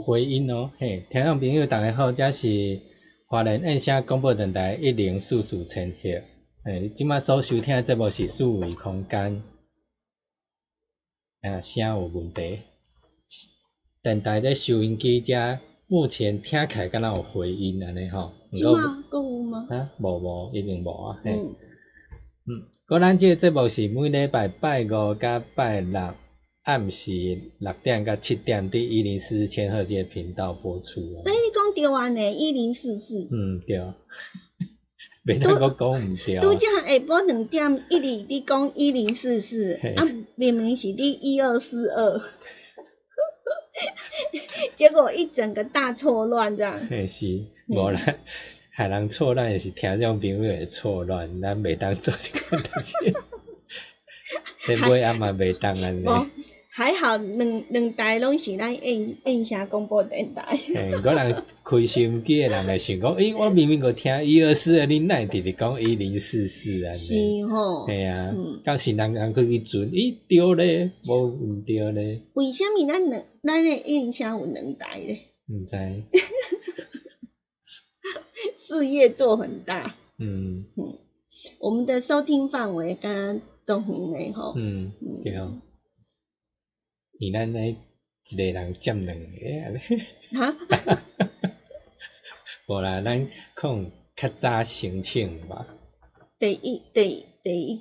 回音哦，嘿，听众朋友大家好，这是华人印象广播电台一零四四千赫，诶，即卖所收听的节目是四维空间，啊，声有问题，电台这收音机遮目前听起来敢若有回音安尼吼，即马搁有吗？啊，无无，一定无啊，嘿，嗯，个咱即个节目是每礼拜拜五甲拜六。暗时六点到七点，伫一零四四千赫这个频道播出。哎，你讲对安尼，一零四四。嗯，对。袂当我讲毋对。拄则下晡两点一里，你讲一零四四，啊，明明是你一二四二，结果一整个大错乱这样。嘿是，无啦，害人错乱也是听众朋友会错乱，咱袂当做这个代志。迄尾也嘛袂当安尼。还好两两台拢是咱印印象广播电台。嘿，个人开收音机诶人会想讲，诶，我明明个听一二四，你哪会直直讲一零四四安尼？是吼。嘿啊，到时人人去去存，咦对咧，无毋对咧。为虾米咱两咱诶印象有两台咧？毋知。事业做很大。嗯嗯，我们的收听范围刚刚。中远诶吼，嗯，对吼，伊咱咧一个人占两个安尼，哈，无啦，咱可较早申请吧。第一，第第一，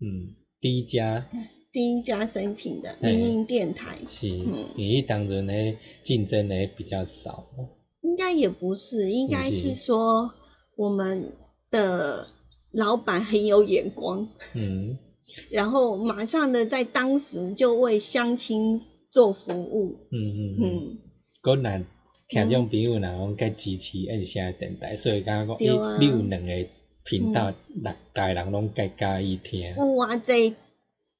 嗯，第一家，第一家申请的民营电台，是，嗯，伊当阵咧竞争咧比较少。应该也不是，应该是说我们的。老板很有眼光，嗯，然后马上的在当时就为乡亲做服务，嗯嗯嗯，个人听众朋友若讲该支持按些电台，所以刚刚讲，你有两个频道，大家人拢该介意听。有啊，这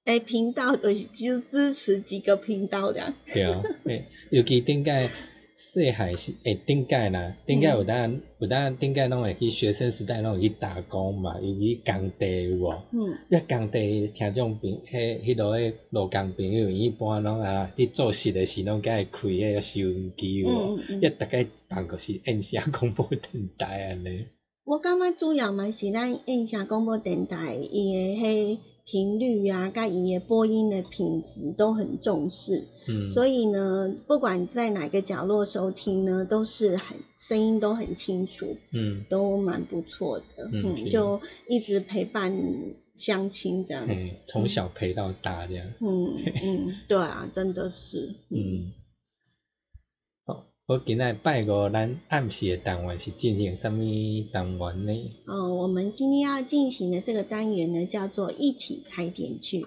诶频道就支持几个频道的。对啊，尤其顶个。细汉是诶，顶届啦，顶届有当有当顶届拢会去学生时代拢会去打工嘛，尤其工地有无？嗯，一工地听种朋迄迄落诶老工朋友，一般拢啊伫做事诶时拢会开迄个收音机有无？一逐个办公室印象广播电台安尼。我感觉主要嘛是咱印象广播电台伊诶迄频率啊，该伊的播音的品质都很重视，嗯，所以呢，不管在哪个角落收听呢，都是很声音都很清楚，嗯，都蛮不错的，嗯，就一直陪伴相亲这样子，从小陪到大这样，嗯嗯，对啊，真的是，嗯。我今日拜五，咱暗时的单元是进行什么单元呢？哦，我们今天要进行的这个单元呢，叫做一起踩点去。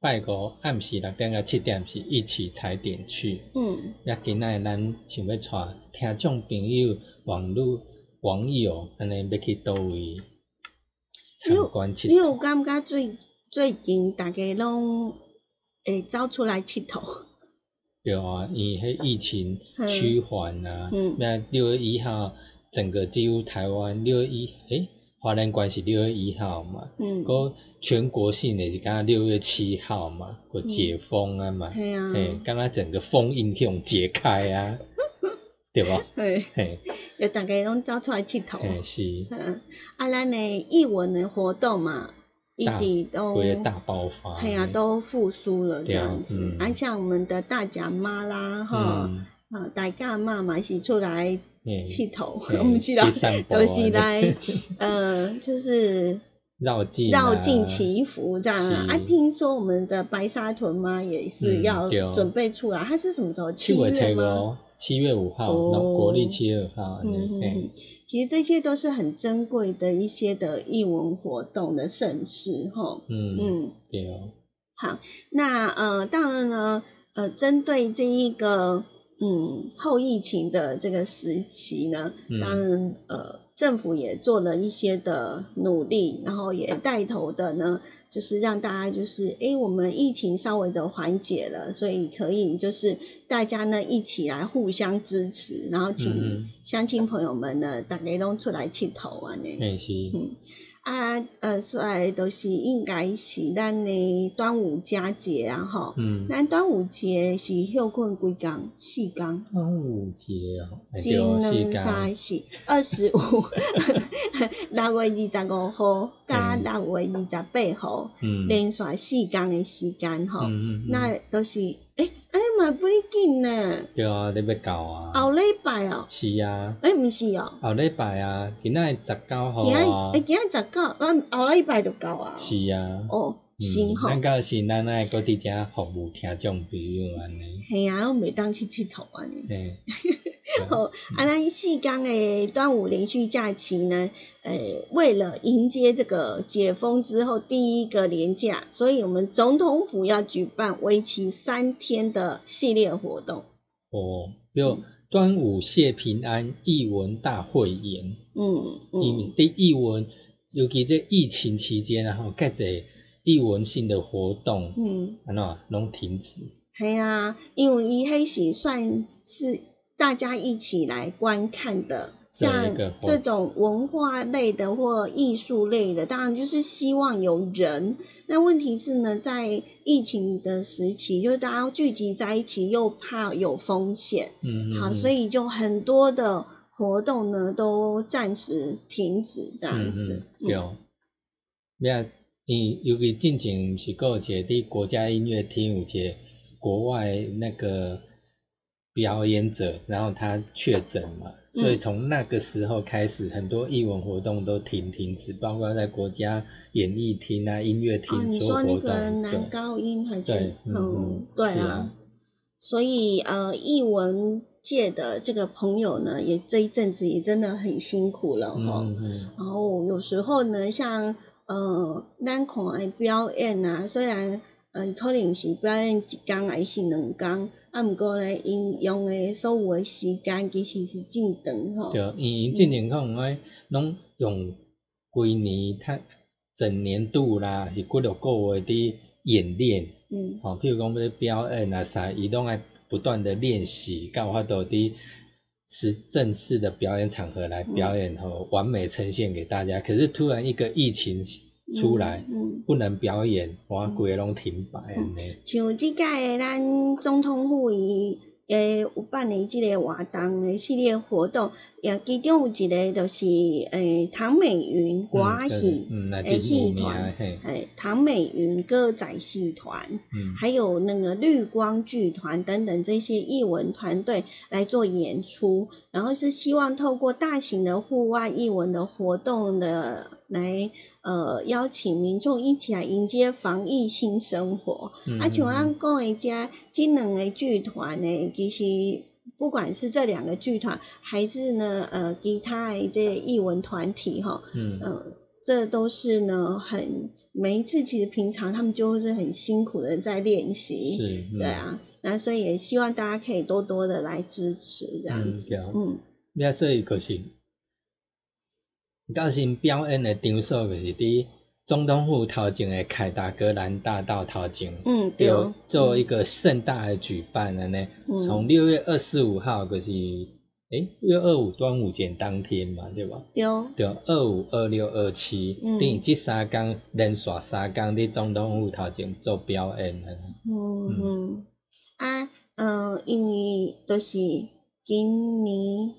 拜五暗时六点到七点是一起踩点去。嗯。也今仔咱想要带听众朋友、网络网友安尼要去倒位参观佚佗。你有感觉最最近大家拢会走出来佚佗？有啊，伊迄疫情趋缓啊，嗯。那六月一号整个几乎台湾六月一诶。华人关系六月一号嘛，嗯，个全国性的是刚六月七号嘛，个解封啊嘛，系啊，嘿，刚刚整个封印向解开啊，对不？嘿，嘿，要大家拢走出来佚佗，嘿是，嗯，啊，咱的艺文的活动嘛，一直都大爆发，系啊，都复苏了这样子，啊，像我们的大甲妈啦，哈，啊，大甲妈嘛是出来。气头，我们气头都是来，呃，就是 绕境绕境祈福这样啊。啊，听说我们的白沙屯妈也是要准备出来，它是什么时候？七月吗？七月五号，国历七月五号。嗯嗯。其实这些都是很珍贵的一些的艺文活动的盛事，哈。嗯嗯。对哦。好，那呃，当然呢，呃，针对这一个。嗯，后疫情的这个时期呢，当然呃，政府也做了一些的努力，然后也带头的呢，就是让大家就是，哎，我们疫情稍微的缓解了，所以可以就是大家呢一起来互相支持，然后请乡亲朋友们呢，大家都出来去投啊呢。嗯。啊，呃，所以都是应该是咱的端午佳节啊，吼。嗯。咱端午节是休困几工？四工。端午节哦，今两三四二十五，六月二十五号加六月二十八号，连续四工的时间吼。嗯嗯。那都是，诶，哎嘛不哩紧呢。对啊，你要到啊。后礼拜哦。是啊。诶，毋是哦。后礼拜啊，今仔十九号啊。诶，今仔十。九，咱后礼拜就到啊。是啊。哦，行吼。咱到时咱爱搁伫遮服务听众朋友安尼。系啊，我袂当去佚佗安尼。嘿。好，啊，咱四天的端午连续假期呢，呃，为了迎接这个解封之后第一个连假，所以我们总统府要举办为期三天的系列活动。哦，就端午谢平安译文大会演。嗯嗯。对译文。尤其在疫情期间，然后各种艺文性的活动，嗯，安怎拢停止。系啊，因为伊迄是算是大家一起来观看的，像这种文化类的或艺术类的，当然就是希望有人。那问题是呢，在疫情的时期，就是大家聚集在一起，又怕有风险，嗯嗯，好，所以就很多的。活动呢都暂时停止这样子。对，咩？因尤其近前是个节的国家音乐厅有节国外那个表演者，然后他确诊嘛，所以从那个时候开始，很多艺文活动都停停止，包括在国家演艺厅啊、音乐厅说那个男高音还是？嗯，对啊。所以呃，艺文界的这个朋友呢，也这一阵子也真的很辛苦了哈。然后有时候呢，像呃，咱看表演啊，虽然。呃，可能是表演一工还是两工，啊，毋过咧，因用诶所有诶时间其实是真长吼。对，因为正可能爱拢用规年他整年度啦，是几落个月伫演练。嗯。吼，譬如讲要表演啊啥，伊拢爱不断的练习，有法度伫是正式的表演场合来表演吼，完美呈现给大家。可是突然一个疫情。出来，不能表演，我规个拢停摆安尼。像即届诶，咱总统府伊诶有办诶即个活动诶系列活动。也其中有一个就是诶唐美云歌戏诶戏团，诶唐美云歌仔戏团，还有那个绿光剧团等等这些艺文团队来做演出，然后是希望透过大型的户外艺文的活动的来呃邀请民众一起来迎接防疫新生活。啊，像咱讲的，遮即两个剧团呢，其实。不管是这两个剧团，还是呢，呃，其他这艺文团体哈，嗯，这都是呢，很每一次其实平常他们就是很辛苦的在练习，是，对啊，那所以也希望大家可以多多的来支持这样子，嗯，那所以就是，到时表演的场所就是伫。总统府头前的凯达格兰大道头前，嗯，对做一个盛大的举办安尼。从六月二十五号就是，诶，六月二五端午节当天嘛，对吧？对。对，二五、二六、二七，等于这三天连续三天伫总统府头前做表演了。嗯嗯。啊，呃，因为都是今年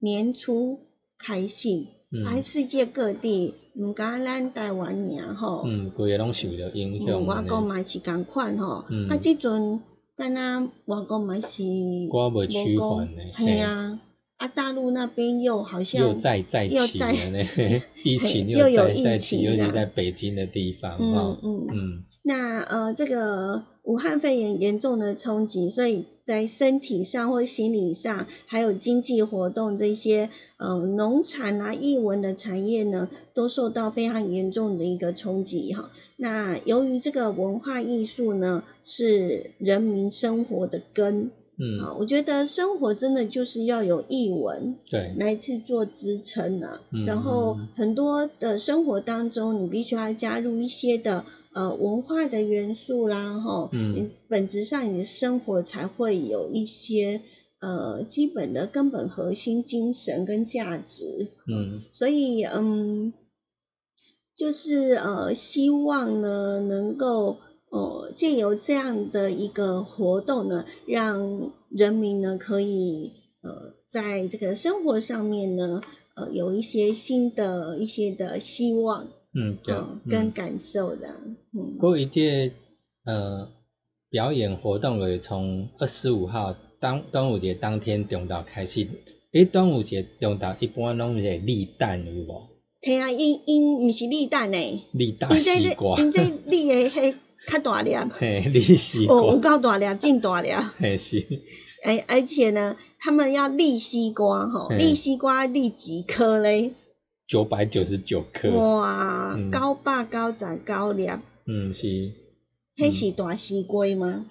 年初开始。喺世界各地，毋敢咱台湾尔吼。嗯，规个拢受着影响。外国嘛是共款吼，啊，即阵敢若外国嘛是。我未趋缓呢。系啊，啊，大陆那边又好像又再再起了呢，疫情又有疫情，尤其在北京的地方嗯嗯嗯。那呃，这个。武汉肺炎严重的冲击，所以在身体上或心理上，还有经济活动这些，呃，农产啊、艺文的产业呢，都受到非常严重的一个冲击哈。那由于这个文化艺术呢，是人民生活的根，嗯，啊，我觉得生活真的就是要有译文，对，来去做支撑啊。然后很多的生活当中，你必须要加入一些的。呃，文化的元素啦，哈，嗯，本质上你的生活才会有一些呃基本的根本核心精神跟价值，嗯，所以嗯，就是呃希望呢能够呃借由这样的一个活动呢，让人民呢可以呃在这个生活上面呢呃有一些新的一些的希望。嗯，对，跟感受的，嗯，过一届呃表演活动会从二十五号当端午节当天中到开始，诶，端午节中到一般拢是立蛋有无？听啊，因因毋是立蛋呢，立大西瓜，因这立诶迄较大粒，嘿，立西瓜，哦，有够大粒，真大粒，嘿是，诶，而且呢，他们要立西瓜吼，立西瓜立几颗嘞？九百九十九颗，哇，高八高长高粱，嗯是，迄是大西瓜吗？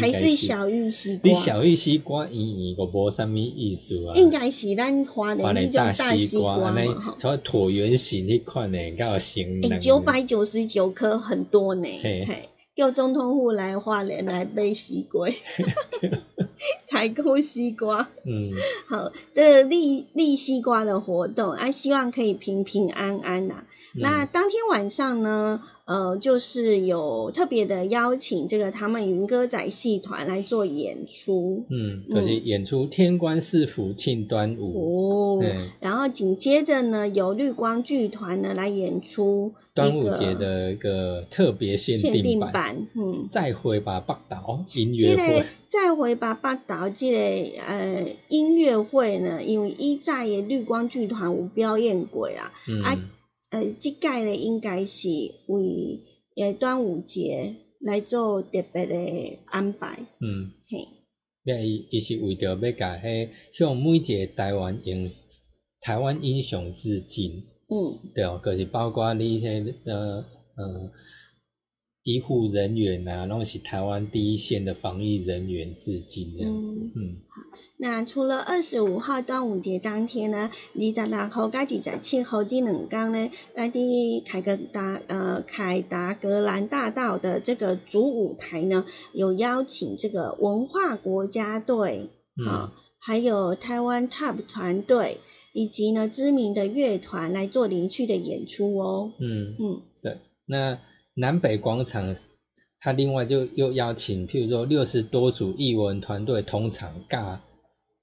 还是小玉西瓜？你小玉西瓜伊个无啥物意思啊？应该是咱华人迄种大西瓜嘛，吼，椭圆形迄款呢，较形。九百九十九颗很多呢，嘿，叫总统府来花莲来背西瓜。采购西瓜，嗯，好，这立立西瓜的活动，啊，希望可以平平安安呐。那当天晚上呢，呃，就是有特别的邀请这个他们云歌仔戏团来做演出。嗯，可是演出《天官赐福庆端午》。哦。然后紧接着呢，由绿光剧团呢来演出端午节的一个特别限定版。嗯。再回吧，北岛音乐会。再回吧，北岛这个呃音乐会呢，因为一在绿光剧团有表演过啊。嗯。啊。呃，即届咧应该是为诶端午节来做特别的安排。嗯，嘿，伊伊是为着要甲迄向每一个台湾英台湾英雄致敬。嗯，对哦，就是包括你迄呃呃医护人员啊，拢是台湾第一线的防疫人员致敬这样子。嗯。那除了二十五号端午节当天呢，二十六号加二十七号这两天呢，来的凯格达呃凯达格兰大道的这个主舞台呢，有邀请这个文化国家队啊，还有台湾 TOP 团队，以及呢知名的乐团来做连续的演出哦。嗯嗯，对。那南北广场，他另外就又邀请，譬如说六十多组艺文团队同场尬。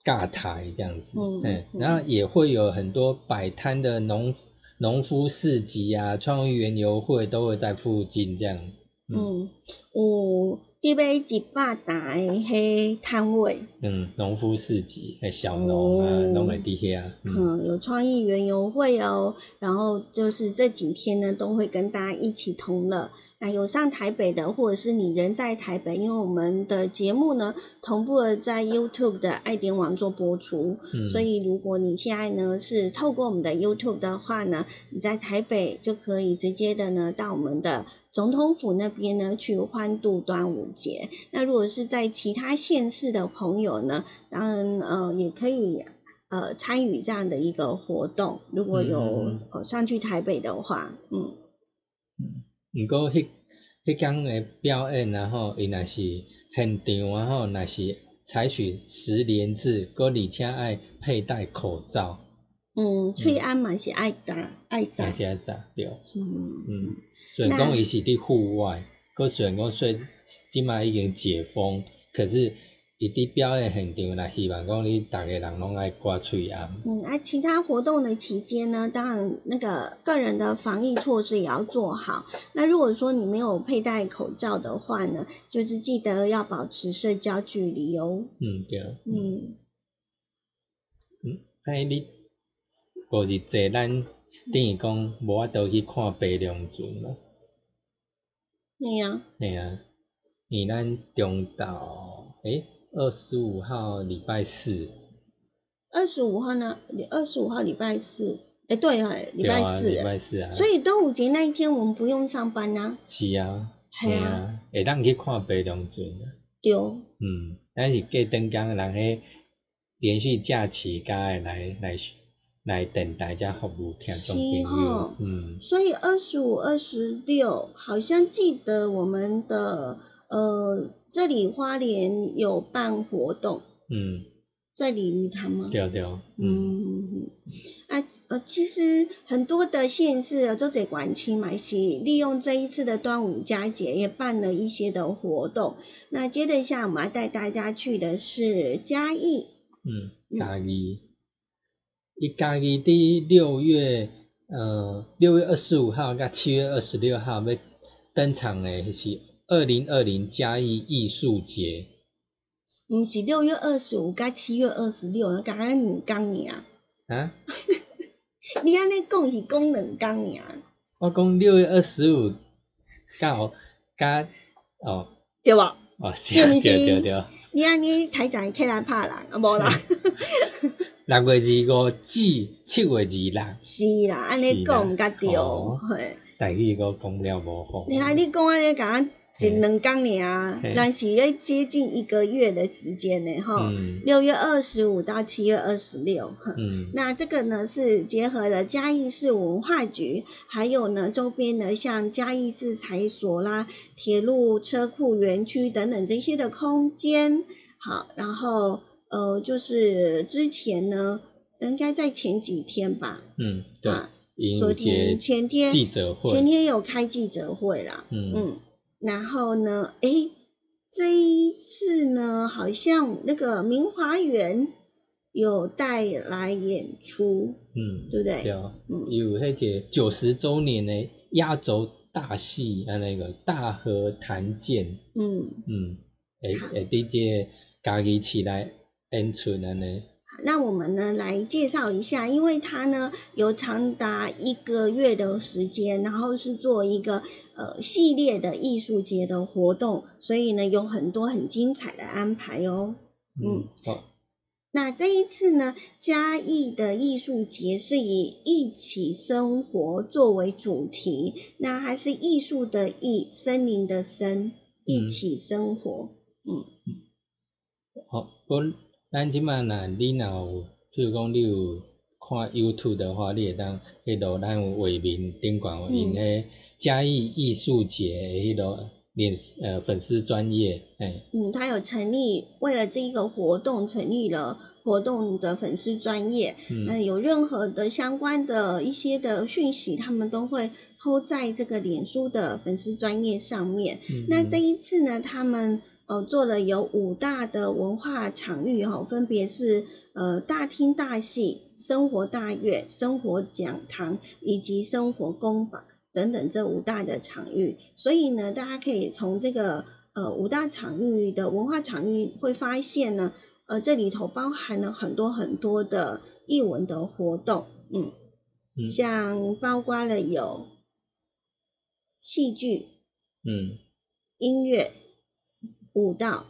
尬台这样子，嗯，然后也会有很多摆摊的农农夫市集啊，创意园游会都会在附近这样，嗯，有这边一百台迄摊位，嗯，农夫市集，诶，小农啊，农会底下，嗯，有创意园游会哦，然后就是这几天呢，都会跟大家一起同乐。那有上台北的，或者是你人在台北，因为我们的节目呢同步的在 YouTube 的爱点网做播出，所以如果你现在呢是透过我们的 YouTube 的话呢，你在台北就可以直接的呢到我们的总统府那边呢去欢度端午节。那如果是在其他县市的朋友呢，当然呃也可以呃参与这样的一个活动。如果有上去台北的话，嗯嗯。毋过，迄迄工诶表演，然后伊若是现场，然后若是采取十连制，搁而且爱佩戴口罩。嗯，喙安嘛是爱戴，爱戴。是爱戴，对。嗯嗯。虽然讲伊是伫户外，搁虽然讲说即摆已经解封，可是。伊伫表演现场啦，希望讲你逐个人拢爱挂喙安。嗯，啊，其他活动的期间呢，当然那个个人的防疫措施也要做好。那如果说你没有佩戴口罩的话呢，就是记得要保持社交距离哦。嗯，对。嗯。嗯，哎，你过日坐咱等于讲无法度去看白龙船咯。对啊。对啊，伊咱中岛，诶。二十五号礼拜四，二十五号呢？二十五号礼拜四，哎，对啊，礼拜四，礼拜四啊。所以端午节那一天我们不用上班呐。是啊，系啊，会当去看白龙船啊。对。嗯，咱是过灯工人迄连续假期，该来来来等大家服务听众朋友。嗯。所以二十五、二十六，好像记得我们的呃。这里花莲有办活动，嗯，在鲤鱼潭吗？对对，嗯，啊呃，其实很多的县市都在管区嘛，是利用这一次的端午佳节，也办了一些的活动。那接着一下，我们要带大家去的是嘉义，嗯，嘉义，一嘉义的六月，呃，六月二十五号跟七月二十六号要登场的是。二零二零嘉义艺术节，毋是六月二十五甲七月二十六，刚刚两工尔。啊？你安尼讲是讲两工尔。我讲六月二十五刚好加哦，对无？哦，是是对对。你安尼台长起来拍人，啊无啦。六月二五至七月二六。是啦，安尼讲毋甲对，嘿。大语个讲了无好。你看你讲安尼讲。是两工年，但是要接近一个月的时间呢，哈。六月二十五到七月二十六，嗯，那这个呢是结合了嘉义市文化局，还有呢周边的像嘉义市财所啦、铁路车库园区等等这些的空间。好，然后呃，就是之前呢，应该在前几天吧，嗯，对。昨天、前天记者会，前天有开记者会啦。嗯。嗯，然后呢，哎，这一次呢，好像那个明华园有带来演出，嗯，对不对？对啊，嗯，有那个九十周年的压轴大戏啊，那个大河谭剑，嗯嗯，诶诶，这个家己起来演出安尼。那我们呢来介绍一下，因为它呢有长达一个月的时间，然后是做一个呃系列的艺术节的活动，所以呢有很多很精彩的安排哦。嗯，好。那这一次呢，嘉义的艺术节是以一起生活作为主题，那还是艺术的艺，森林的森，一起生活。嗯，好，我。咱即满若你若有，譬如讲你有看 YouTube 的话，你会当迄落咱有画面顶管有因迄嘉义艺术节迄落脸呃粉丝专业，哎，嗯，他有成立为了这一个活动成立了活动的粉丝专业，嗯，有任何的相关的一些的讯息，他们都会抛在这个脸书的粉丝专业上面。那这一次呢，他们。呃，做了有五大的文化场域哈，分别是呃大厅大戏、生活大院、生活讲堂以及生活工坊等等这五大的场域。所以呢，大家可以从这个呃五大场域的文化场域会发现呢，呃这里头包含了很多很多的艺文的活动，嗯，像包括了有戏剧，嗯，音乐。舞蹈、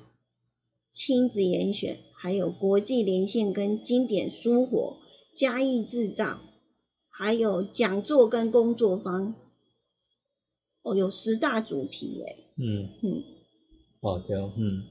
亲子研学，还有国际连线跟经典书活、嘉义制造，还有讲座跟工作坊，哦，有十大主题诶。嗯嗯，哦对，嗯，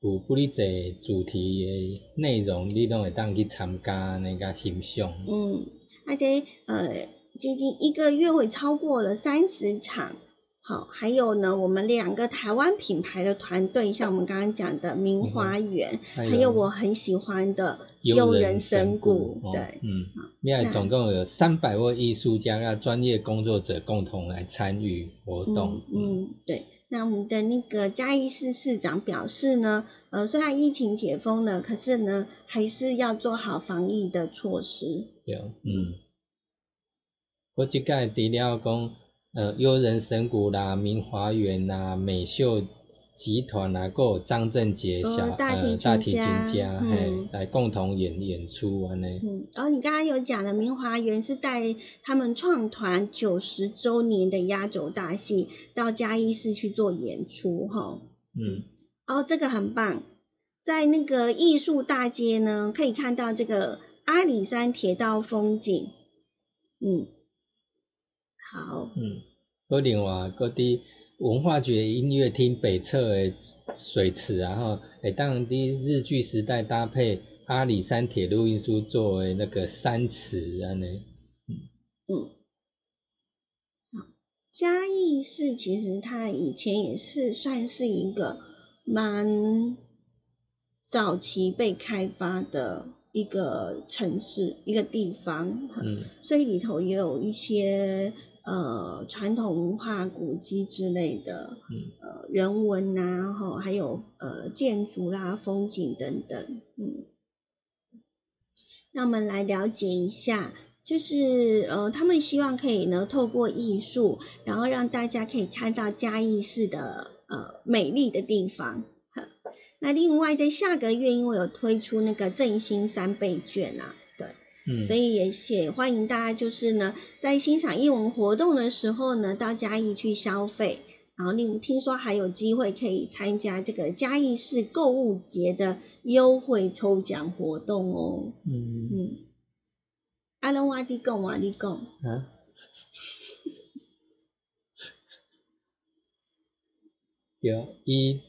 有不哩侪主题的内容，你拢会当去参加那个欣赏。嗯，而且呃，接近一个月会超过了三十场。好，还有呢，我们两个台湾品牌的团队，像我们刚刚讲的明华园，还有我很喜欢的悠人神谷，对，嗯，另外总共有三百位艺术家、让专业工作者共同来参与活动。嗯，对。那我们的那个嘉义市市长表示呢，呃，虽然疫情解封了，可是呢，还是要做好防疫的措施。有，嗯，我即个除了讲。呃，悠人神谷啦，明华园啦，美秀集团啦，有张振杰小呃大提琴家，嘿，来共同演演出安尼。嗯，然后你刚刚有讲了，明华园是带他们创团九十周年的压轴大戏到嘉义市去做演出，哈。嗯。哦，这个很棒，在那个艺术大街呢，可以看到这个阿里山铁道风景。嗯。好，嗯，搁另外嗰啲文化局音乐厅北侧的水池，然后会当啲日剧时代搭配阿里山铁路运输作为那个山池安尼，嗯。嘉义市其实它以前也是算是一个蛮早期被开发的一个城市一个地方，嗯，所以里头也有一些。呃，传统文化古迹之类的，嗯，呃，人文呐，哈，还有呃建筑啦、风景等等，嗯，那我们来了解一下，就是呃，他们希望可以呢，透过艺术，然后让大家可以看到嘉义市的呃美丽的地方。那另外在下个月，因为有推出那个振兴三倍券啊。所以也也欢迎大家，就是呢，在欣赏艺文活动的时候呢，到嘉义去消费，然后另听说还有机会可以参加这个嘉义市购物节的优惠抽奖活动哦。嗯嗯。阿龙瓦迪贡瓦迪贡。啊。对，伊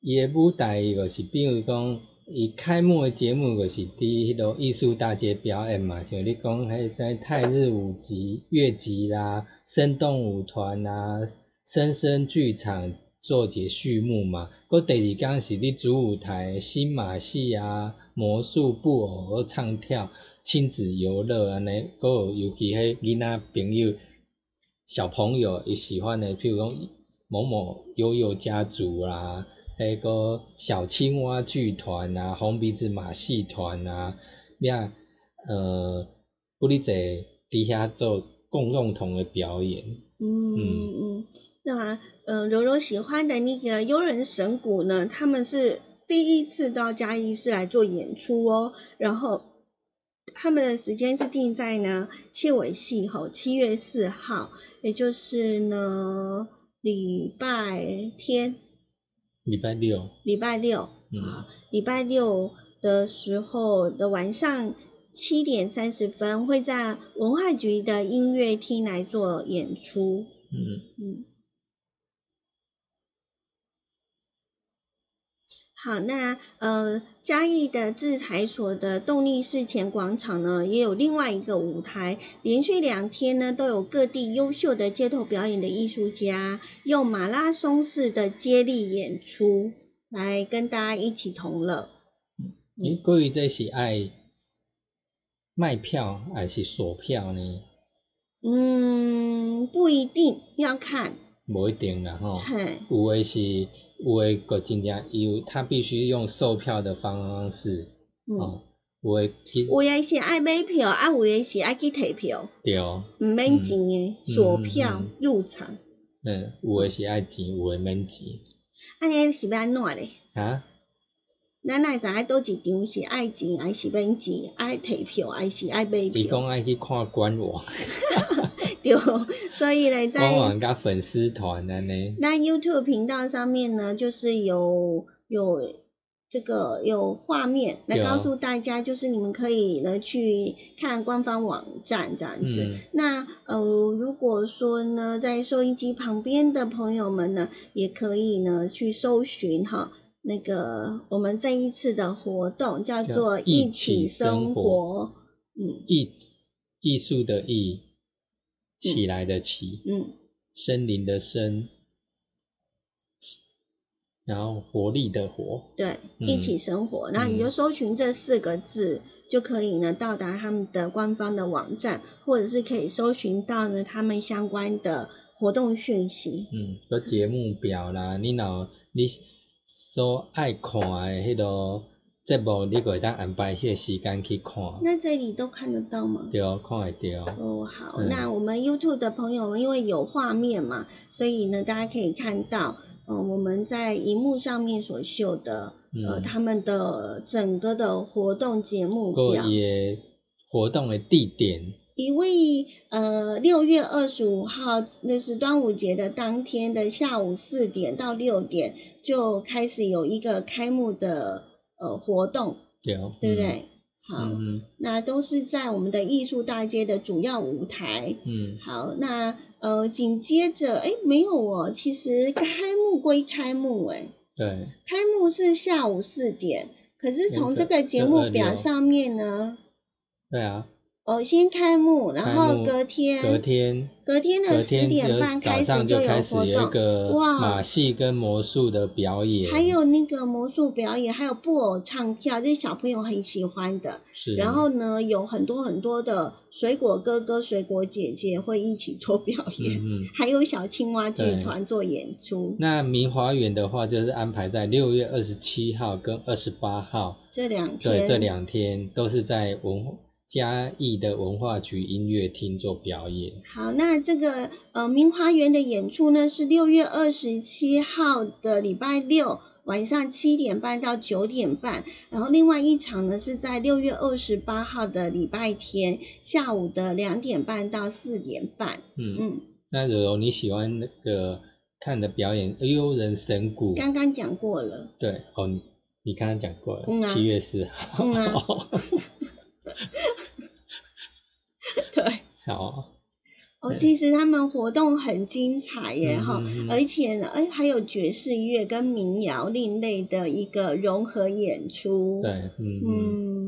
伊的舞台就是比如讲。伊开幕的节目就是伫迄落艺术大街表演嘛，像你讲迄在泰日舞集、乐集啦、生动舞团啊、生生剧场、做节序幕嘛。佮第二天是你主舞台新马戏啊、魔术、布偶唱跳、亲子游乐安尼，佮尤其迄囡仔朋友、小朋友伊喜欢的，譬如讲某某悠悠家族啦，迄个小青蛙剧团啊、红鼻子马戏团啊，咩呃，不哩在底下做共用同的表演。嗯嗯，那呃柔柔喜欢的那个幽人神谷呢，他们是第一次到嘉义市来做演出哦，然后他们的时间是定在呢切尾戏吼，七月四号，也就是呢礼拜天，礼拜六，礼拜六啊，礼拜六的时候的晚上。七点三十分会在文化局的音乐厅来做演出。嗯嗯。好，那呃嘉义的制裁所的动力事前广场呢，也有另外一个舞台，连续两天呢都有各地优秀的街头表演的艺术家，用马拉松式的接力演出来跟大家一起同乐。你关于这是爱。卖票还是锁票呢？嗯，不一定要看。不一定啦吼。有诶是，有诶个真正有，他必须用售票的方式。嗯。有诶，有诶是爱买票，啊有诶是爱去退票。对。毋免钱诶，索票入场。嗯，有诶是爱钱，有诶免钱。安尼是要安怎咧？啊？咱爱知影倒一场是爱钱还是免钱，爱退票还是爱买票？伊讲爱去看官网。对，所以咧在官网加粉丝团安尼。那 YouTube 频道上面呢，就是有有这个有画面来告诉大家，就是你们可以呢去看官方网站这样子。那呃，如果说呢，在收音机旁边的朋友们呢，也可以呢去搜寻哈。那个我们这一次的活动叫做一起生活，嗯，艺艺术的艺，起来的起，嗯，森林的森，然后活力的活，对，一起生活，然后你就搜寻这四个字，就可以呢到达他们的官方的网站，或者是可以搜寻到呢他们相关的活动讯息，嗯，有节目表啦，你脑你。所爱看的迄个节目，你会当安排迄个时间去看。那这里都看得到吗？对，看会到。哦，好，那我们 YouTube 的朋友，因为有画面嘛，所以呢，大家可以看到，嗯，我们在荧幕上面所秀的，呃，他们的整个的活动节目表。活动的地点。一位呃，六月二十五号，那是端午节的当天的下午四点到六点，就开始有一个开幕的呃活动，对，对不对？好，那都是在我们的艺术大街的主要舞台。嗯，好，那呃，紧接着，哎，没有哦，其实开幕归开幕，哎，对，开幕是下午四点，可是从这个节目表上面呢，对啊。哦，先开幕，然后隔天，隔天，隔天的十点半开始就有活动，哇，马戏跟魔术的表演，还有那个魔术表演，还有布偶唱跳，这是小朋友很喜欢的。是。然后呢，有很多很多的水果哥哥、水果姐姐会一起做表演，嗯还有小青蛙剧团做演出。那明华园的话，就是安排在六月二十七号跟二十八号这两天，对，这两天都是在文。嘉义的文化局音乐厅做表演。好，那这个呃明华园的演出呢是六月二十七号的礼拜六晚上七点半到九点半，然后另外一场呢是在六月二十八号的礼拜天下午的两点半到四点半。嗯嗯，那柔柔你喜欢那个看的表演幽人神谷？刚刚讲过了。对，哦，你刚刚讲过了，七月四号。嗯啊。对，好。哦，其实他们活动很精彩耶，哈，而且呢，哎，还有爵士乐跟民谣另类的一个融合演出。对，嗯嗯。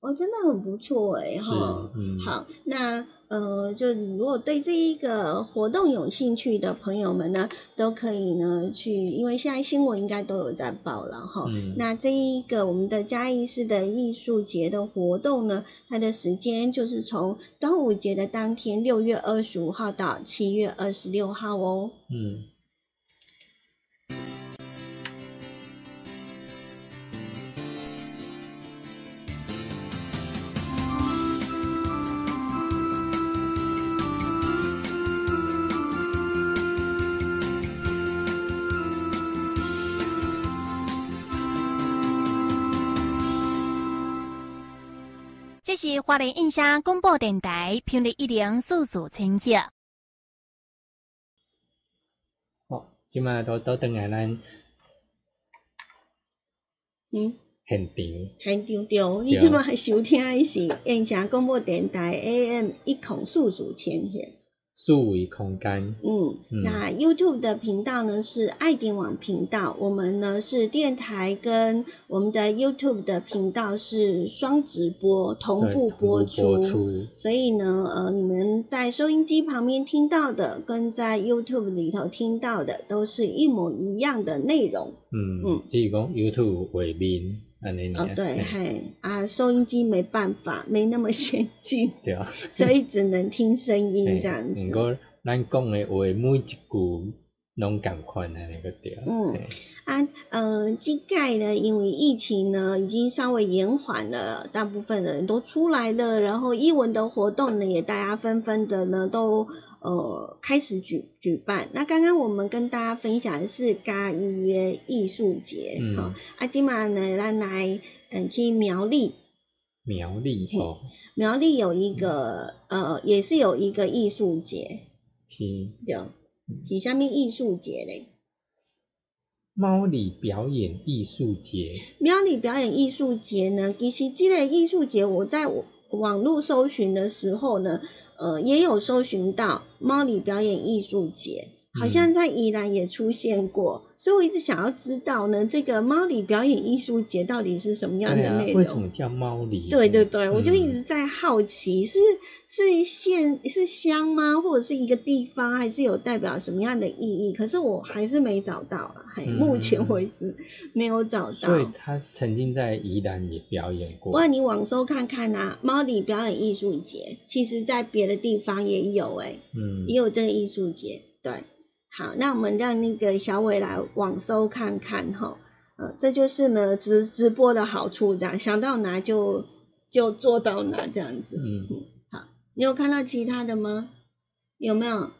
哦，真的很不错哎哈。好，那呃，就如果对这一个活动有兴趣的朋友们呢，都可以呢去，因为现在新闻应该都有在报了哈。那这一个我们的嘉义市的艺术节的活动呢，它的时间就是从端午节的当天六月二十五号到七月二十六号哦。嗯。是华联印象广播电台频率一零四四千赫。好，今麦都都等下咱，嗯，现场，现场对，你今麦收听的是印象广播电台 AM 一零四四千赫。数维空间。嗯，那 YouTube 的频道呢是爱点网频道，我们呢是电台跟我们的 YouTube 的频道是双直播同步播出，所以呢，呃，你们在收音机旁边听到的跟在 YouTube 里头听到的都是一模一样的内容。嗯嗯，只是讲 YouTube 为面。哦，对，嘿，啊，收音机没办法，没那么先进，对啊，所以只能听声音这样子。不过咱讲的话，每一句拢共款的那个对。嗯，啊，呃，这盖呢，因为疫情呢已经稍微延缓了，大部分的人都出来了，然后艺文的活动呢也大家纷纷的呢都。呃，开始举举办。那刚刚我们跟大家分享的是嘉义艺术节，好，啊，今晚呢，咱来嗯去苗栗，苗栗哦，苗栗有一个呃，也是有一个艺术节，是，对，是下面艺术节嘞，猫里表演艺术节，苗里表演艺术节呢，其实这个艺术节我在网络搜寻的时候呢。呃，也有搜寻到猫里表演艺术节，好像在宜兰也出现过，所以我一直想要知道呢，这个猫里表演艺术节到底是什么样的内容？为什么叫猫里？对对对，我就一直在好奇，是是县是乡吗？或者是一个地方，还是有代表什么样的意义？可是我还是没找到了。目前为止没有找到，所以他曾经在宜兰也表演过。不然你网搜看看啊，猫里表演艺术节，其实在别的地方也有哎，嗯，也有这个艺术节。对，好，那我们让那个小伟来网搜看看哈，呃，这就是呢直直播的好处，这样想到哪就就做到哪这样子。嗯，好，你有看到其他的吗？有没有？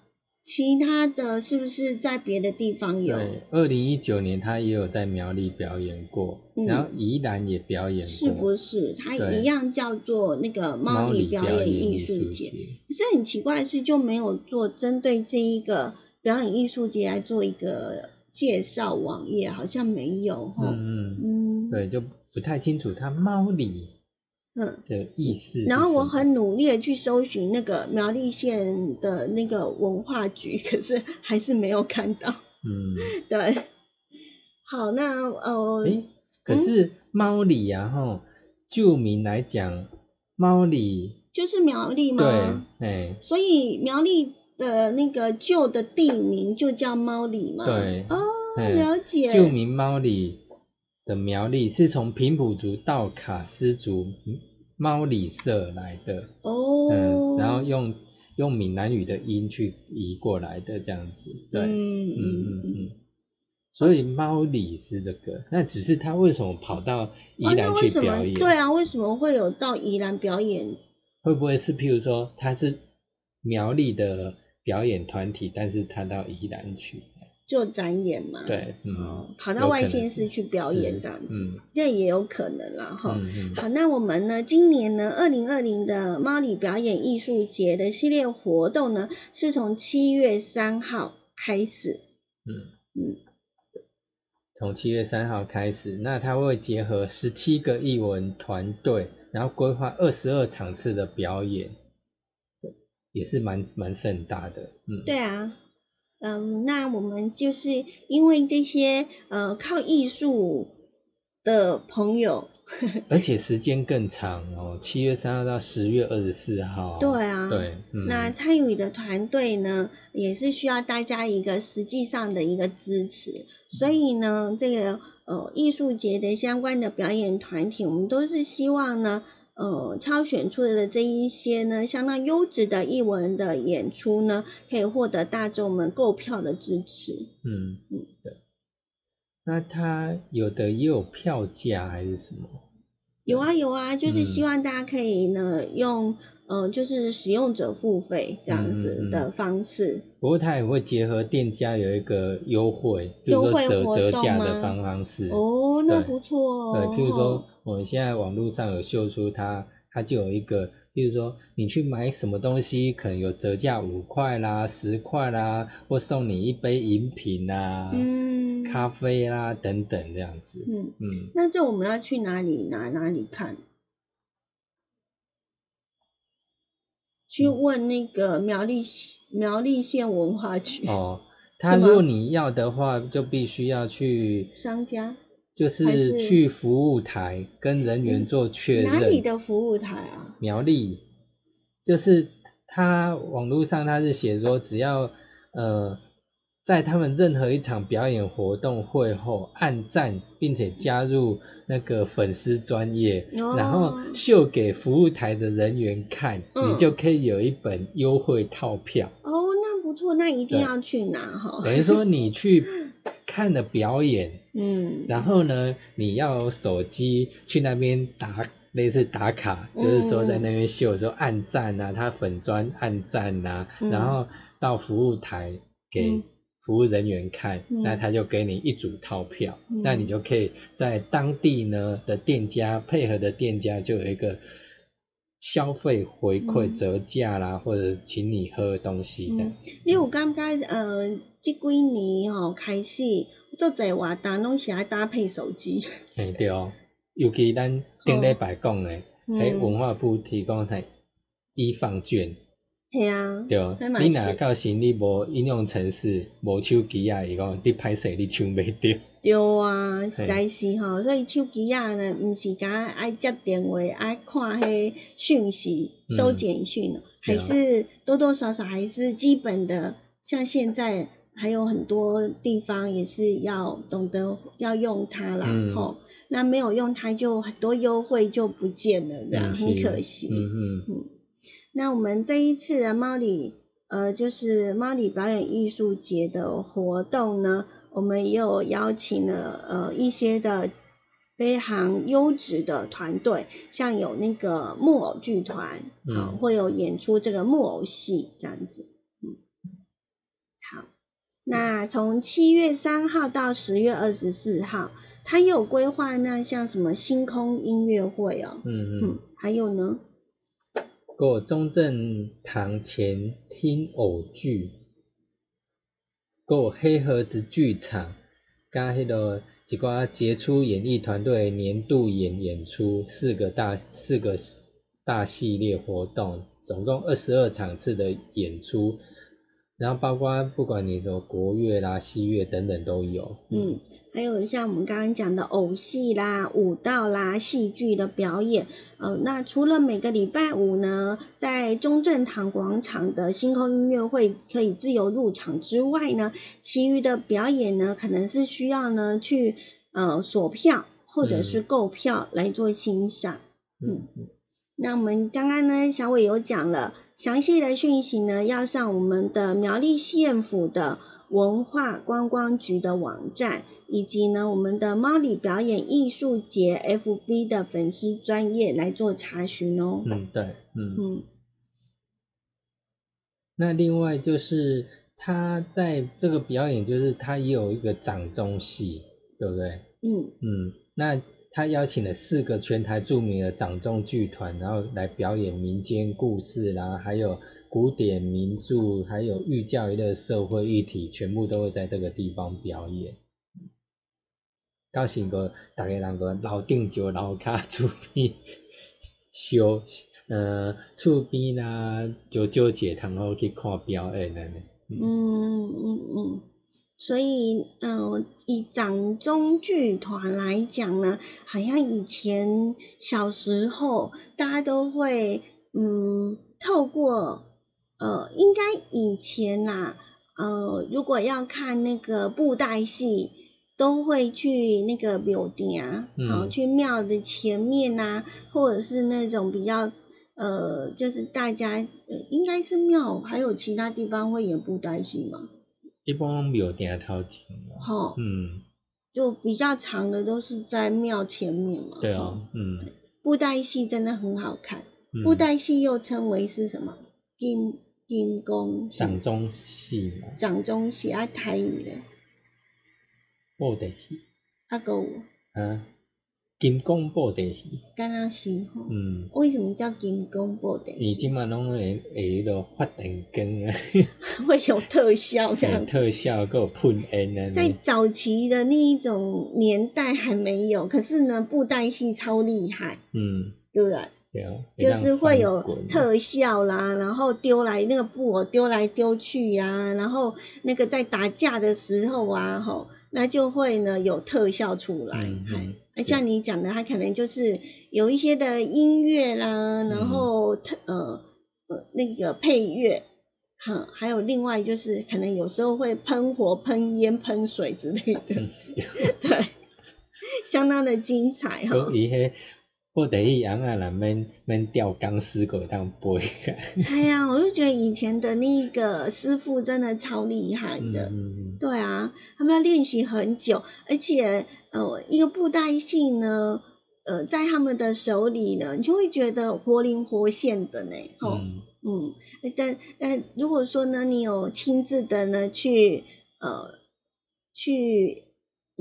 其他的是不是在别的地方有？对，二零一九年他也有在苗栗表演过，然后宜兰也表演过，是不是？他一样叫做那个猫里表演艺术节。可是很奇怪的是，就没有做针对这一个表演艺术节来做一个介绍网页，好像没有哈。嗯嗯，对，就不太清楚他猫里。嗯的意思。然后我很努力的去搜寻那个苗栗县的那个文化局，可是还是没有看到。嗯，对。好，那呃，可是猫里啊，哈，旧名来讲，猫里就是苗栗吗？对，哎，所以苗栗的那个旧的地名就叫猫里吗？对，哦，了解。旧名猫里。的苗栗是从平埔族到卡斯族猫里社来的哦，嗯，然后用用闽南语的音去移过来的这样子，对，嗯嗯嗯，所以猫里是这个，那只是他为什么跑到宜兰去表演？对啊，为什么会有到宜兰表演？会不会是譬如说他是苗栗的表演团体，但是他到宜兰去？做展演嘛，对，嗯，跑到外县市去表演这样子，这也有可能啦，哈。好，那我们呢，今年呢，二零二零的猫里表演艺术节的系列活动呢，是从七月三号开始，嗯。嗯，从七月三号开始，那它会结合十七个艺文团队，然后规划二十二场次的表演，也是蛮蛮盛大的，嗯，对啊。嗯，那我们就是因为这些呃靠艺术的朋友，而且时间更长哦，七月三号到十月二十四号。对啊，对，那参与的团队呢，也是需要大家一个实际上的一个支持，所以呢，这个呃艺术节的相关的表演团体，我们都是希望呢，呃挑选出来的这一些呢，相当优质的艺文的演出呢，可以获得大众们购票的支持。嗯嗯，对。那它有的也有票价还是什么？有啊有啊，就是希望大家可以呢用呃就是使用者付费这样子的方式。不过它也会结合店家有一个优惠，比如说折折价的方方式。哦，那不错哦。对，譬如说我们现在网络上有秀出它，它就有一个。譬如说，你去买什么东西，可能有折价五块啦、十块啦，或送你一杯饮品啦、嗯，咖啡啦等等这样子。嗯嗯。那这我们要去哪里拿？哪里看？去问那个苗栗苗栗县文化局。哦，他如果你要的话，就必须要去商家。就是去服务台跟人员做确认。哪里的服务台啊？苗栗，就是他网络上他是写说，只要呃在他们任何一场表演活动会后按赞，并且加入那个粉丝专业，然后秀给服务台的人员看，你就可以有一本优惠套票。哦，那不错，那一定要去拿哈。等于说你去。看了表演，嗯，然后呢，你要手机去那边打类似打卡，就是说在那边秀，说按赞啊，他粉砖按赞啊，然后到服务台给服务人员看，那他就给你一组套票，那你就可以在当地呢的店家配合的店家就有一个消费回馈折价啦，或者请你喝东西的。因为我刚刚呃。这几年吼开始，做侪活动拢是爱搭配手机。嘿对哦，尤其咱顶礼拜讲诶，喺文化部提供在一放券。系啊。对，你若到时你无应用程式，无手机啊，伊讲你歹势你抢袂着。对啊，实在是吼，所以手机啊呢，毋是讲爱接电话，爱看迄讯息、收简讯，还是多多少少还是基本的，像现在。还有很多地方也是要懂得要用它啦，吼，那没有用它就很多优惠就不见了，这样很可惜。嗯嗯嗯。那我们这一次的猫里，呃，就是猫里表演艺术节的活动呢，我们也有邀请了呃一些的非常优质的团队，像有那个木偶剧团，啊，会有演出这个木偶戏这样子。嗯，好那从七月三号到十月二十四号，他有规划那像什么星空音乐会哦，嗯。嗯，还有呢，过中正堂前听偶剧，过黑盒子剧场，加迄个一寡杰出演艺团队年度演演出，四个大四个大系列活动，总共二十二场次的演出。然后包括不管你说国乐啦、西乐等等都有。嗯，还有像我们刚刚讲的偶戏啦、舞蹈啦、戏剧的表演。呃，那除了每个礼拜五呢，在中正堂广场的星空音乐会可以自由入场之外呢，其余的表演呢，可能是需要呢去呃锁票或者是购票来做欣赏。嗯嗯。那我们刚刚呢，小伟有讲了。详细的讯息呢，要上我们的苗栗县府的文化观光局的网站，以及呢我们的猫里表演艺术节 FB 的粉丝专业来做查询哦。嗯，对，嗯嗯。那另外就是他在这个表演，就是他也有一个掌中戏，对不对？嗯嗯，那。他邀请了四个全台著名的掌中剧团，然后来表演民间故事啦，还有古典名著，还有寓教于乐社会议题，全部都会在这个地方表演。到时个大家人个老定就老卡厝边小，呃，厝边啦就就解，然后去看表演的呢。嗯嗯嗯。所以，呃，以掌中剧团来讲呢，好像以前小时候大家都会，嗯，透过，呃，应该以前呐，呃，如果要看那个布袋戏，都会去那个庙殿啊，嗯，去庙的前面呐，或者是那种比较，呃，就是大家，呃，应该是庙，还有其他地方会演布袋戏吗？一般庙顶头前，吼，嗯，就比较长的都是在庙前面嘛。对啊，嗯。布袋戏真的很好看，布袋戏又称为是什么？金金宫。掌中戏嘛。掌中戏啊，台语的。布袋戏。啊个。啊。金光布袋戏，敢若是吼，嗯，为什么叫金光布袋？伊即嘛拢会会迄落发电光啊，会有特效 这样。特效够喷烟啊。在早期的那一种年代还没有，可是呢，布袋戏超厉害，嗯，对不对？对啊。就是会有特效啦，然后丢来那个布偶丢来丢去呀，然后那个在打架的时候啊，吼。那就会呢有特效出来，哎，像你讲的，它可能就是有一些的音乐啦，然后特呃呃那个配乐，哈，还有另外就是可能有时候会喷火、喷烟、喷水之类的，对，相当的精彩哈。布袋戏人啊，人免免吊钢丝过当背。哎 呀，我就觉得以前的那个师傅真的超厉害的。对啊，他们要练习很久，而且呃，一个布袋戏呢，呃，在他们的手里呢，你就会觉得活灵活现的呢。吼，嗯，但但，如果说呢，你有亲自的呢去呃去。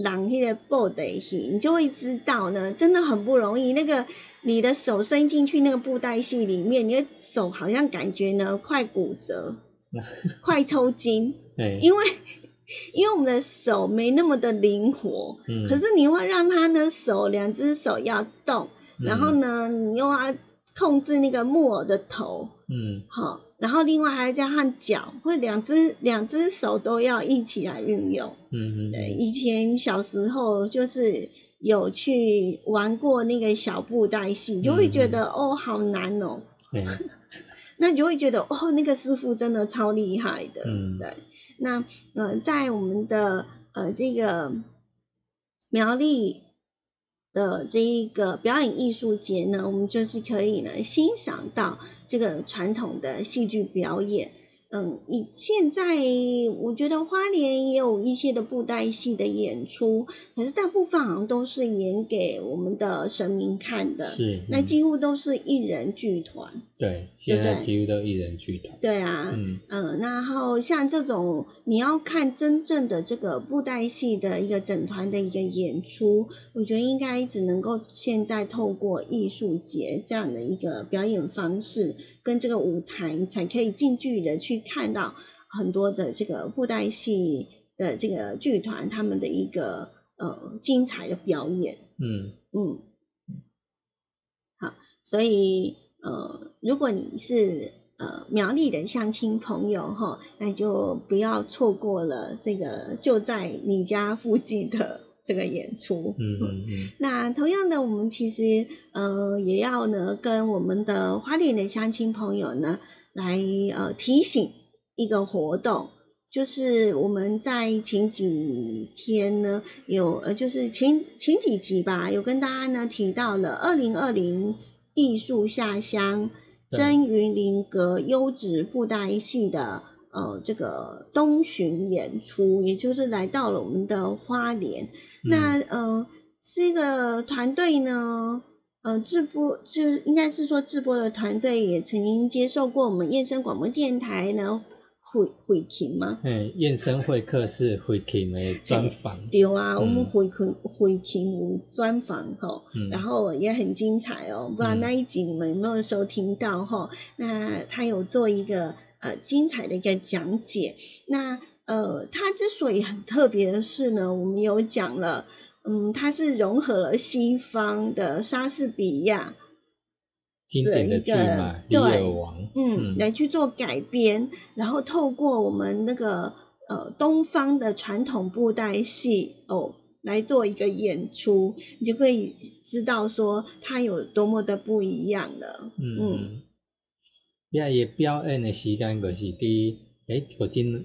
朗那个布袋戏，你就会知道呢，真的很不容易。那个你的手伸进去那个布袋戏里面，你的手好像感觉呢快骨折，快抽筋。因为因为我们的手没那么的灵活，可是你会让他的手两只手要动，然后呢，你又要控制那个木偶的头，嗯，好。然后另外还要加上脚，或两只两只手都要一起来运用。嗯嗯。对，以前小时候就是有去玩过那个小布袋戏，就会觉得哦好难哦。嗯。那你就会觉得哦那个师傅真的超厉害的。嗯。对。那呃在我们的呃这个苗栗。的这一个表演艺术节呢，我们就是可以呢欣赏到这个传统的戏剧表演。嗯，以现在我觉得花莲也有一些的布袋戏的演出，可是大部分好像都是演给我们的神明看的。是，那几乎都是艺人剧团。对，现在几乎都艺人剧团。对啊，嗯嗯，然后像这种你要看真正的这个布袋戏的一个整团的一个演出，我觉得应该只能够现在透过艺术节这样的一个表演方式。跟这个舞台才可以近距离的去看到很多的这个布袋戏的这个剧团他们的一个呃精彩的表演。嗯嗯，好，所以呃如果你是呃苗栗的相亲朋友哈，那就不要错过了这个就在你家附近的。这个演出，嗯嗯嗯，那同样的，我们其实呃也要呢跟我们的花莲的相亲朋友呢来呃提醒一个活动，就是我们在前几天呢有呃就是前前几集吧，有跟大家呢提到了二零二零艺术下乡真云林阁优质布袋戏的。呃，这个东巡演出，也就是来到了我们的花莲。那呃，这个团队呢，呃，直播就应该是说智播的团队也曾经接受过我们燕声广播电台呢会会听吗？嗯，燕声会客是会听的专访。对啊，我们会客会听专访哈，然后也很精彩哦。不知道那一集你们有没有收听到哈？那他有做一个。呃，精彩的一个讲解。那呃，他之所以很特别的是呢，我们有讲了，嗯，它是融合了西方的莎士比亚经典的一个对，嗯，来去做改编，然后透过我们那个呃东方的传统布袋戏哦来做一个演出，你就可以知道说它有多么的不一样了。嗯，呀，伊表演的时间就是伫诶，我今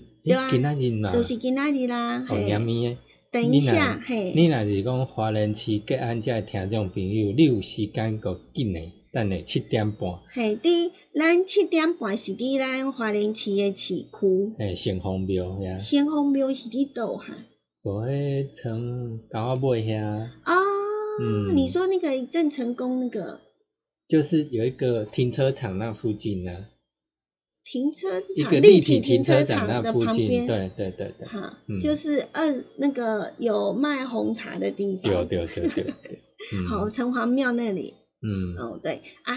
今仔日嘛，就是今仔日啦，哦，年。等一下，嘿，你若是讲华人区吉安遮听众朋友，你有时间够紧诶，等下七点半。嘿，伫咱七点半是伫咱华人区诶市区。嘿，圣丰庙遐。圣丰庙是伫倒哈？无迄从高尾遐。哦，嗯，你说那个郑成功那个？就是有一个停车场那附近呢。停车场，一个立体停车场的旁边，对对对对，哈，就是二那个有卖红茶的地方，对对对对，好，城隍庙那里。嗯，哦对，啊，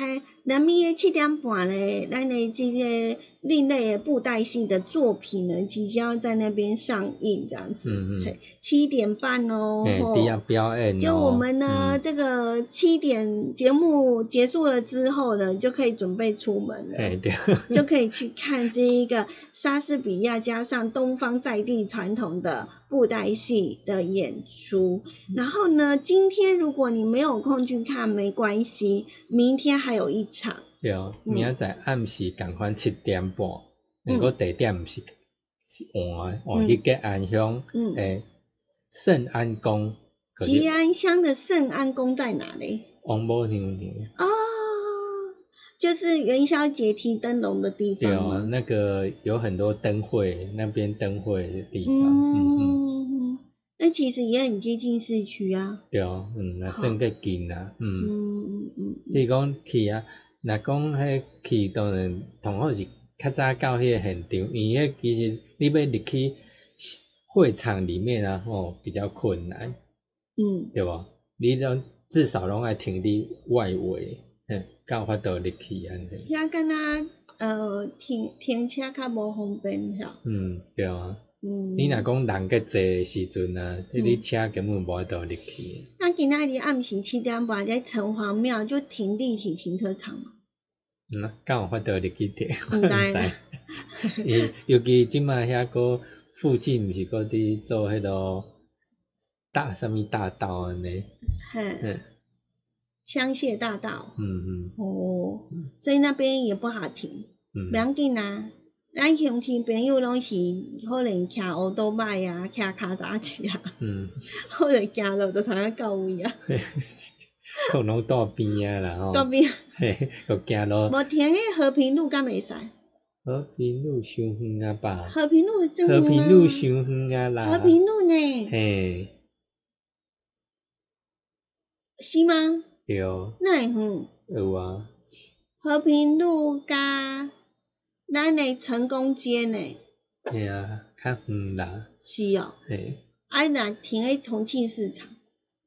南面七点半呢，咱的这些另类的布袋戏的作品呢，即将在那边上映，这样子。嗯嗯。七点半哦。对，表演。就我们呢，这个七点节目结束了之后呢，就可以准备出门了。哎，对。就可以去看这一个莎士比亚加上东方在地传统的。布袋戏的演出，然后呢，今天如果你没有空去看，没关系，明天还有一场。对，明仔载暗时赶快七点半，那个地点是是换换去吉安乡诶圣安宫。吉安乡的圣安宫在哪里？王母娘娘。哦。就是元宵节提灯笼的地方对啊，那个有很多灯会，那边灯会的地方。嗯嗯那其实也很接近市区啊。对啊，嗯，那算个近啊，嗯嗯嗯嗯。是讲去啊，那讲迄去当然同好是较早到迄个现场，因为其实你要入去会场里面啊，吼比较困难。嗯。对无？你拢至少拢爱停伫外围。嘿，有法度入去安尼。遐敢若呃停停车较无方便吼。嗯，对啊。嗯。你若讲人较济时阵啊，迄啲车根本无法度入去。那今仔日暗时七点半在城隍庙就停立体停车场嘛。嗯，敢有法度入去停？唔知。尤 尤其即卖遐个附近毋是搁伫做迄个大什么大道安尼。嘿。香榭大道，嗯嗯，哦，所以那边也不好停，嗯，不要紧啊，咱乡亲朋友拢是可能骑乌多麦啊，骑卡达车啊，嗯，或者行路都通啊到位啊，可能到边啊啦吼，到边，嘿，又行路，无停迄和平路敢袂使？和平路伤远啊吧？和平路真和平路伤远啊啦，和平路呢？嘿，是吗？有，那会远？有啊。和平路加咱的成功街呢？系啊，较远啦。是哦。嘿。啊，那停喺重庆市场。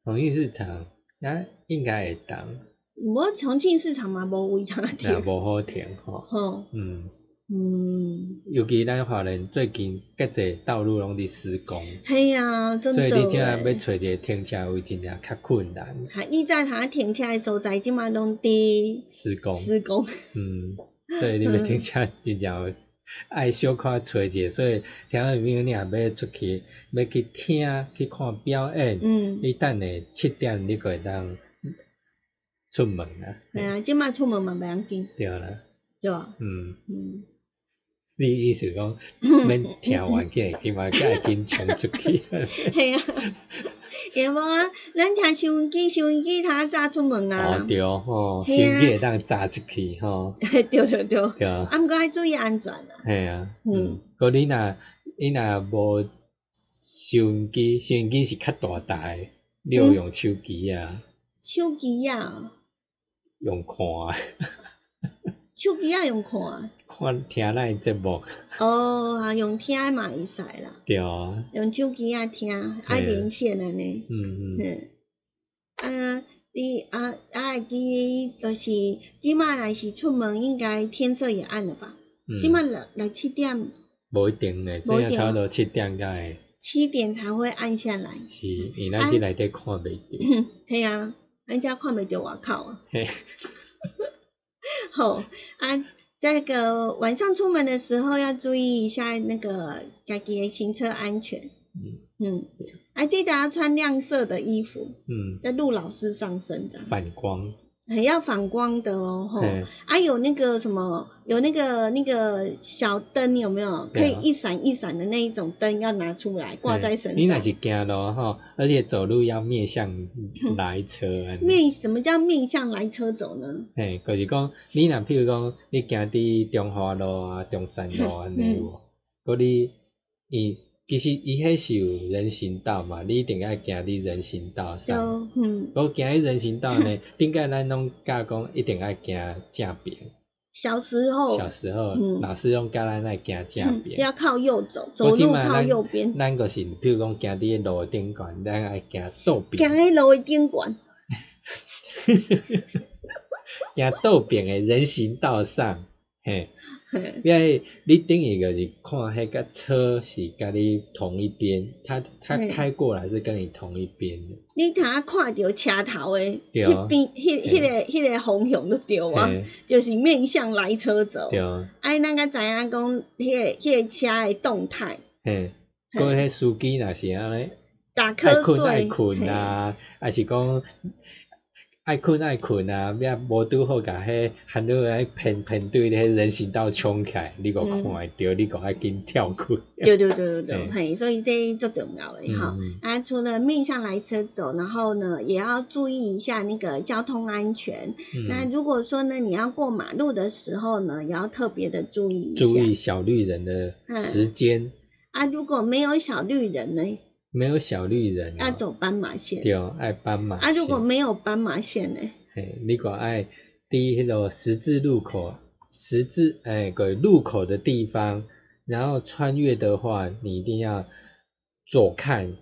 重庆市场，啊，应该会当。无重庆市场嘛，无位通停。也无好停吼。吼。嗯。嗯，尤其咱华人最近各侪道路拢伫施工，系啊，真的。所以你即下要找一个停车位，真正较困难。哈，伊在他停车的所在，即马拢伫施工。施工。嗯，所以你要停车真正爱小可找一个，所以听朋友你也要出去，要去听去看表演。嗯。你等下七点你会当出门啊？系啊，即摆出门嘛袂要紧。对啦。对啊。嗯嗯。你意思讲，免听完起，起码该紧冲出去。系啊，也无啊，咱听收音机，收音机他早出门啊。哦对哦，收音机会当早出去吼。对 对对。对啊。啊，毋过爱注意安全啊。系啊。嗯。嗰你若你若无收音机，收音机是较大台，你有用手机啊。手机啊。用看。手机啊用看。看听咱节目。哦，啊，用听嘛会使啦。对啊。用手机啊听，爱连线安尼。嗯嗯。嗯。啊，你啊啊会记就是即马来是出门，应该天色也暗了吧？嗯。即马六六七点。无一定嘞，只要差不多七点才会。七点才会暗下来。是，因咱即内底看袂着。系啊，咱遮看袂着外口啊。嘿。好啊。这个晚上出门的时候要注意一下那个家己的行车安全。嗯嗯，还记得要穿亮色的衣服。嗯，在陆老师上身这样。反光。很要反光的哦，吼，啊有那个什么，有那个那个小灯有没有？可以一闪一闪的那一种灯要拿出来挂在身上。你那是惊咯，吼，而且走路要面向来车。面什么叫面向来车走呢？嘿，就是讲你若譬如讲你行伫中华路啊、中山路安尼无，嗰你伊。其实伊迄是有人行道嘛，你一定要行伫人行道上。嗯。我行伫人行道呢，顶个咱拢教讲一定要行正边。小时候。小时候，嗯老师用教咱来行正边。要靠右走，走路靠右边。咱个是，譬如讲行伫路顶管，咱爱行倒边。行喺路顶管。行倒边诶人行道上，嘿。因为你等于就是看迄个车是甲你同一边，他他开过来是跟你同一边的。你他看到车头诶，迄边迄迄个迄个方向都对啊，就是面向来车走。对。哎，咱个知影讲，迄个迄个车诶动态。嘿。过迄司机若是安尼，打瞌睡。爱困啊，还是讲？爱困爱困啊！咩无拄好甲迄很多人偏偏对迄人行道冲起来，你个看会着，你个爱紧跳过。对对对对对，嘿，所以这最重要诶哈。啊，除了面向来车走，然后呢，也要注意一下那个交通安全。那如果说呢，你要过马路的时候呢，也要特别的注意一下。注意小绿人的时间。啊，如果没有小绿人呢？没有小绿人，要走斑马线。对，爱斑马。啊，如果没有斑马线呢？嘿，你果爱第一个十字路口，十字哎个路口的地方，然后穿越的话，你一定要左看、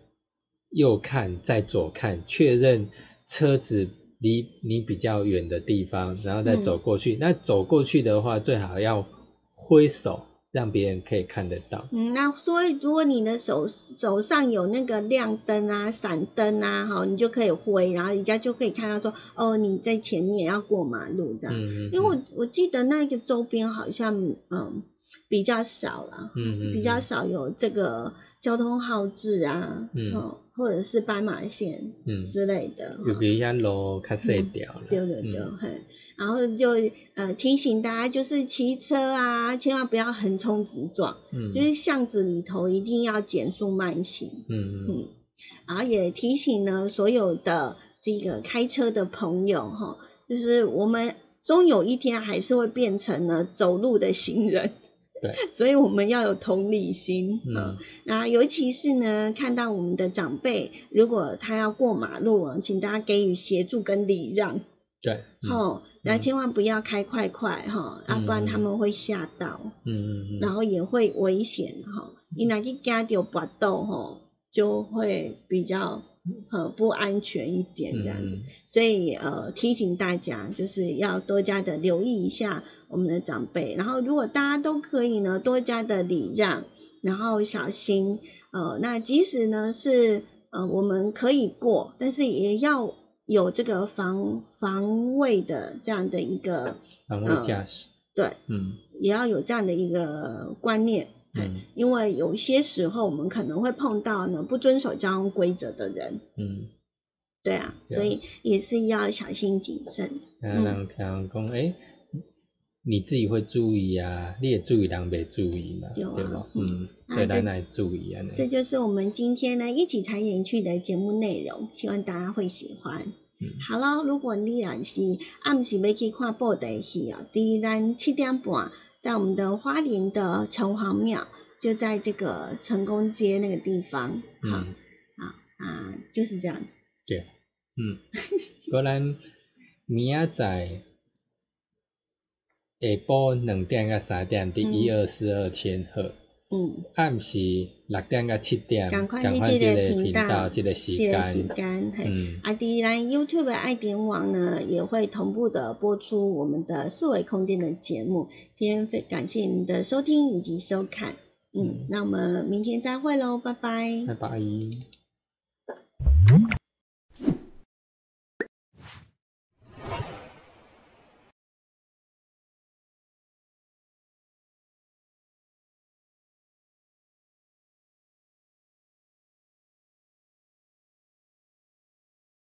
右看、再左看，确认车子离你比较远的地方，然后再走过去。那走过去的话，最好要挥手。让别人可以看得到。嗯，那所以如果你的手手上有那个亮灯啊、闪灯啊，哈，你就可以挥，然后人家就可以看到说，哦，你在前面要过马路这样。嗯嗯。因为我我记得那个周边好像嗯比较少了，嗯嗯，比较少有这个交通号志啊，嗯，或者是斑马线，嗯之类的。有比较路较细条了。对对对，嘿。然后就呃提醒大家，就是骑车啊，千万不要横冲直撞，嗯，就是巷子里头一定要减速慢行，嗯嗯，然后也提醒呢所有的这个开车的朋友哈，就是我们终有一天还是会变成了走路的行人，对，所以我们要有同理心，嗯，那尤其是呢看到我们的长辈，如果他要过马路啊，请大家给予协助跟礼让。对，哦，然后千万不要开快快哈，要不然他们会吓到，嗯嗯嗯，然后也会危险哈，你哪去加掉搏斗吼，就会比较呃不安全一点这样子，所以呃提醒大家就是要多加的留意一下我们的长辈，然后如果大家都可以呢多加的礼让，然后小心，呃，那即使呢是呃我们可以过，但是也要。有这个防防卫的这样的一个防卫驾驶，对，嗯，也要有这样的一个观念，嗯，因为有些时候我们可能会碰到呢不遵守交通规则的人，嗯，对啊，所以也是要小心谨慎。嗯，人听讲，哎。你自己会注意啊，你也注意，人没注意嘛，对吧？嗯，所以咱来注意啊。这就是我们今天呢一起踩点去的节目内容，希望大家会喜欢。嗯，好了，如果你也是暗时要去看布袋戏啊，第一咱七点半在我们的花莲的城隍庙，就在这个成功街那个地方。嗯，好啊，就是这样子。对，嗯，果然明仔载。下晡两点到三点，伫一二四二千赫。嗯。暗时六点到七点，赶快去这个频道，这个时间。嗯。啊，第然 YouTube 爱点网呢，也会同步的播出我们的四维空间的节目。今天非感谢您的收听以及收看。嗯。那我们明天再会喽，拜拜。拜拜。